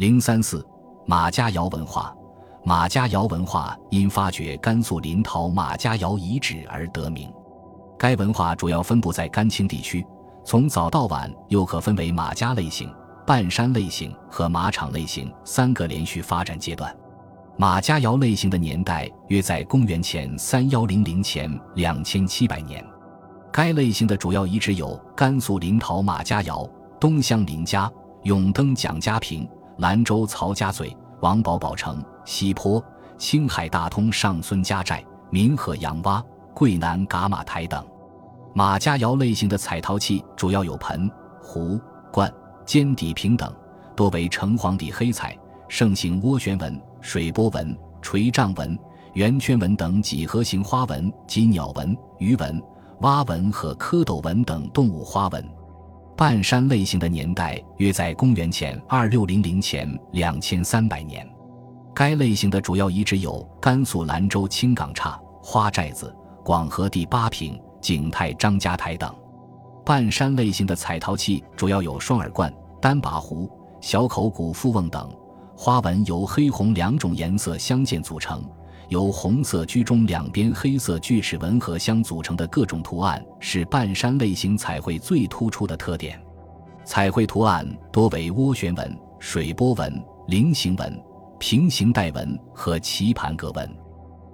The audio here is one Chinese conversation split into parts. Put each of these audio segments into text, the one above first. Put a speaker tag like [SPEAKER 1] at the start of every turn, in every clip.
[SPEAKER 1] 零三四马家窑文化，马家窑文化因发掘甘肃临洮马家窑遗址而得名。该文化主要分布在甘青地区，从早到晚又可分为马家类型、半山类型和马场类型三个连续发展阶段。马家窑类型的年代约在公元前三幺零零前两千七百年。该类型的主要遗址有甘肃临洮马家窑、东乡林家、永登蒋家坪、兰州曹家嘴、王堡堡城、西坡、青海大通上孙家寨、民和杨洼、桂南噶玛台等。马家窑类型的彩陶器主要有盆、壶、罐、尖底瓶等，多为橙黄底黑彩，盛行涡旋纹、水波纹、垂杖纹、圆圈纹等几何形花纹及鸟纹、鱼纹。蛙纹和蝌蚪纹等动物花纹，半山类型的年代约在公元前二六零零前两千三百年。该类型的主要遗址有甘肃兰州青岗刹花寨子、广和第八坪、景泰张家台等。半山类型的彩陶器主要有双耳罐、单把壶、小口鼓腹瓮等，花纹由黑红两种颜色相间组成。由红色居中两边黑色锯齿纹和相组成的各种图案是半山类型彩绘最突出的特点。彩绘图案多为涡旋纹、水波纹、菱形纹、平行带纹和棋盘格纹。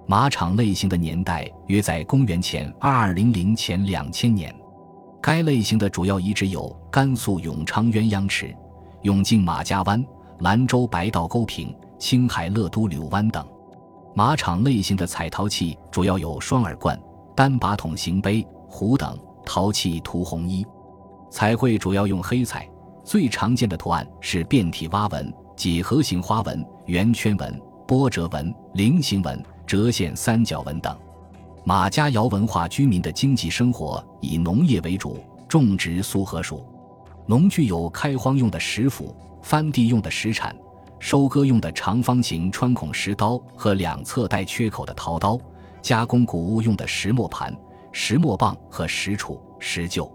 [SPEAKER 1] 马场类型的年代约在公元前二二零零前两千年。该类型的主要遗址有甘肃永昌鸳鸯池、永靖马家湾、兰州白道沟坪、青海乐都柳湾等。马场类型的彩陶器主要有双耳罐、单把筒形杯、壶等，陶器涂红衣。彩绘主要用黑彩，最常见的图案是变体蛙纹、几何形花纹、圆圈纹、波折纹、菱形纹、折线三角纹等。马家窑文化居民的经济生活以农业为主，种植苏禾属，农具有开荒用的石斧、翻地用的石铲。收割用的长方形穿孔石刀和两侧带缺口的陶刀，加工谷物用的石磨盘、石磨棒和石杵、石臼。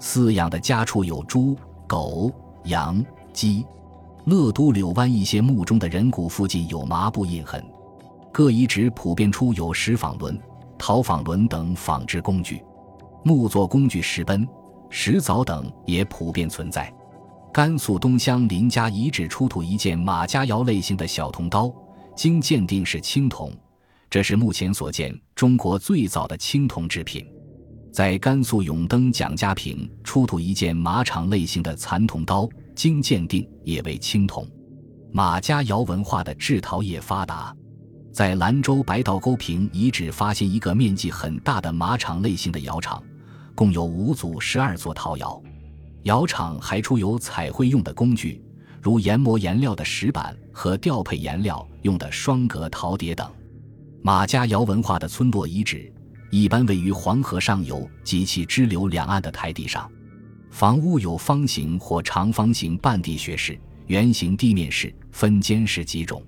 [SPEAKER 1] 饲养的家畜有猪、狗、羊、鸡。乐都柳湾一些墓中的人骨附近有麻布印痕。各遗址普遍出有石纺轮、陶纺轮等纺织工具，木作工具石奔、石凿等也普遍存在。甘肃东乡林家遗址出土一件马家窑类型的小铜刀，经鉴定是青铜，这是目前所见中国最早的青铜制品。在甘肃永登蒋家坪出土一件马场类型的残铜刀，经鉴定也为青铜。马家窑文化的制陶业发达，在兰州白道沟坪遗址发现一个面积很大的马场类型的窑场，共有五组十二座陶窑。窑厂还出有彩绘用的工具，如研磨颜料的石板和调配颜料用的双格陶碟等。马家窑文化的村落遗址一般位于黄河上游及其支流两岸的台地上，房屋有方形或长方形半地穴式、圆形地面式、分间式几种。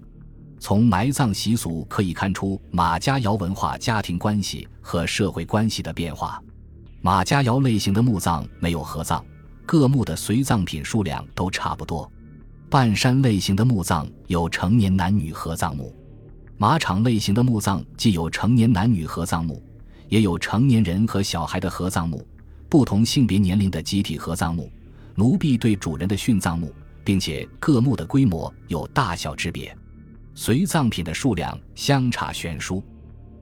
[SPEAKER 1] 从埋葬习俗可以看出马家窑文化家庭关系和社会关系的变化。马家窑类型的墓葬没有合葬。各墓的随葬品数量都差不多。半山类型的墓葬有成年男女合葬墓，马场类型的墓葬既有成年男女合葬墓，也有成年人和小孩的合葬墓，不同性别年龄的集体合葬墓，奴婢对主人的殉葬墓，并且各墓的规模有大小之别，随葬品的数量相差悬殊。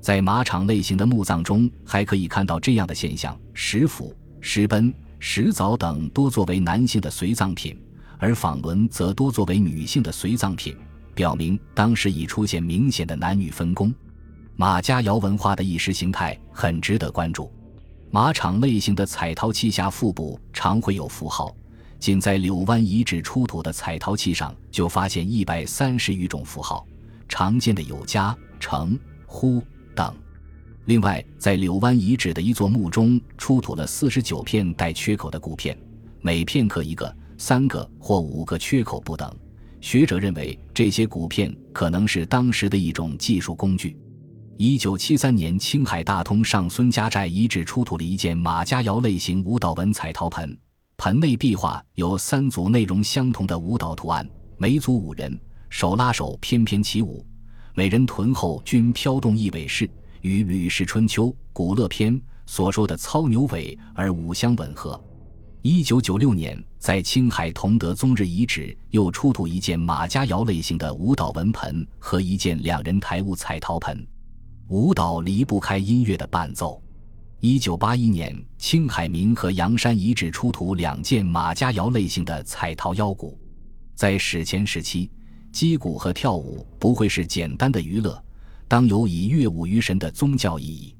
[SPEAKER 1] 在马场类型的墓葬中，还可以看到这样的现象：石斧、石奔。石凿等多作为男性的随葬品，而纺轮则多作为女性的随葬品，表明当时已出现明显的男女分工。马家窑文化的意识形态很值得关注。马场类型的彩陶器下腹部常会有符号，仅在柳湾遗址出土的彩陶器上就发现一百三十余种符号，常见的有家、城、呼等。另外，在柳湾遗址的一座墓中出土了四十九片带缺口的骨片，每片刻一个、三个或五个缺口不等。学者认为，这些骨片可能是当时的一种技术工具。一九七三年，青海大通上孙家寨遗址出土了一件马家窑类型舞蹈纹彩陶盆，盆内壁画有三组内容相同的舞蹈图案，每组五人，手拉手翩翩起舞，每人臀后均飘动一尾饰，与《吕氏春秋·古乐篇》所说的操牛尾而舞相吻合。一九九六年，在青海同德宗日遗址又出土一件马家窑类型的舞蹈纹盆和一件两人抬舞彩陶盆，舞蹈离不开音乐的伴奏。一九八一年，青海民和阳山遗址出土两件马家窑类型的彩陶腰鼓。在史前时期，击鼓和跳舞不会是简单的娱乐，当有以乐舞于神的宗教意义。